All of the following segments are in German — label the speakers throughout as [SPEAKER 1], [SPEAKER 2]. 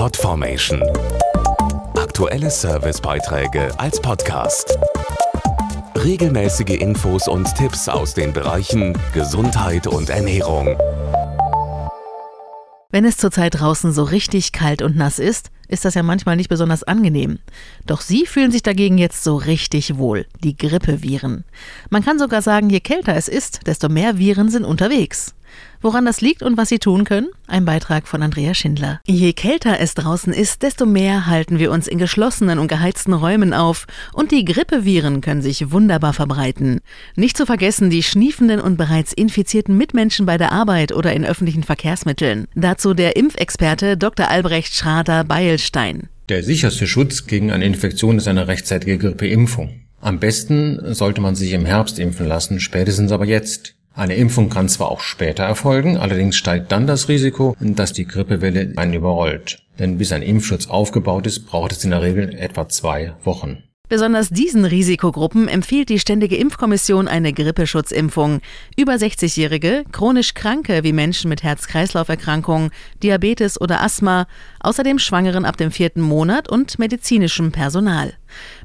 [SPEAKER 1] Podformation. Aktuelle Servicebeiträge als Podcast. Regelmäßige Infos und Tipps aus den Bereichen Gesundheit und Ernährung.
[SPEAKER 2] Wenn es zurzeit draußen so richtig kalt und nass ist, ist das ja manchmal nicht besonders angenehm. Doch Sie fühlen sich dagegen jetzt so richtig wohl, die Grippeviren. Man kann sogar sagen, je kälter es ist, desto mehr Viren sind unterwegs. Woran das liegt und was Sie tun können? Ein Beitrag von Andrea Schindler. Je kälter es draußen ist, desto mehr halten wir uns in geschlossenen und geheizten Räumen auf und die Grippeviren können sich wunderbar verbreiten. Nicht zu vergessen die schniefenden und bereits infizierten Mitmenschen bei der Arbeit oder in öffentlichen Verkehrsmitteln. Dazu der Impfexperte Dr. Albrecht Schrader-Beilstein.
[SPEAKER 3] Der sicherste Schutz gegen eine Infektion ist eine rechtzeitige Grippeimpfung. Am besten sollte man sich im Herbst impfen lassen, spätestens aber jetzt. Eine Impfung kann zwar auch später erfolgen, allerdings steigt dann das Risiko, dass die Grippewelle einen überrollt. Denn bis ein Impfschutz aufgebaut ist, braucht es in der Regel etwa zwei Wochen.
[SPEAKER 2] Besonders diesen Risikogruppen empfiehlt die Ständige Impfkommission eine Grippeschutzimpfung. Über 60-Jährige, chronisch Kranke wie Menschen mit Herz-Kreislauf-Erkrankungen, Diabetes oder Asthma, außerdem Schwangeren ab dem vierten Monat und medizinischem Personal.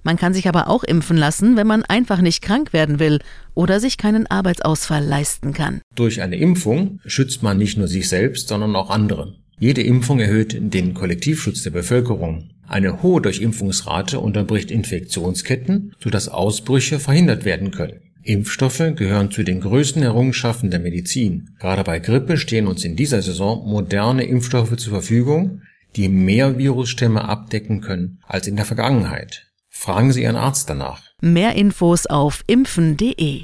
[SPEAKER 2] Man kann sich aber auch impfen lassen, wenn man einfach nicht krank werden will oder sich keinen Arbeitsausfall leisten kann.
[SPEAKER 3] Durch eine Impfung schützt man nicht nur sich selbst, sondern auch andere. Jede Impfung erhöht den Kollektivschutz der Bevölkerung. Eine hohe Durchimpfungsrate unterbricht Infektionsketten, sodass Ausbrüche verhindert werden können. Impfstoffe gehören zu den größten Errungenschaften der Medizin. Gerade bei Grippe stehen uns in dieser Saison moderne Impfstoffe zur Verfügung, die mehr Virusstämme abdecken können als in der Vergangenheit. Fragen Sie Ihren Arzt danach.
[SPEAKER 2] Mehr Infos auf impfen.de.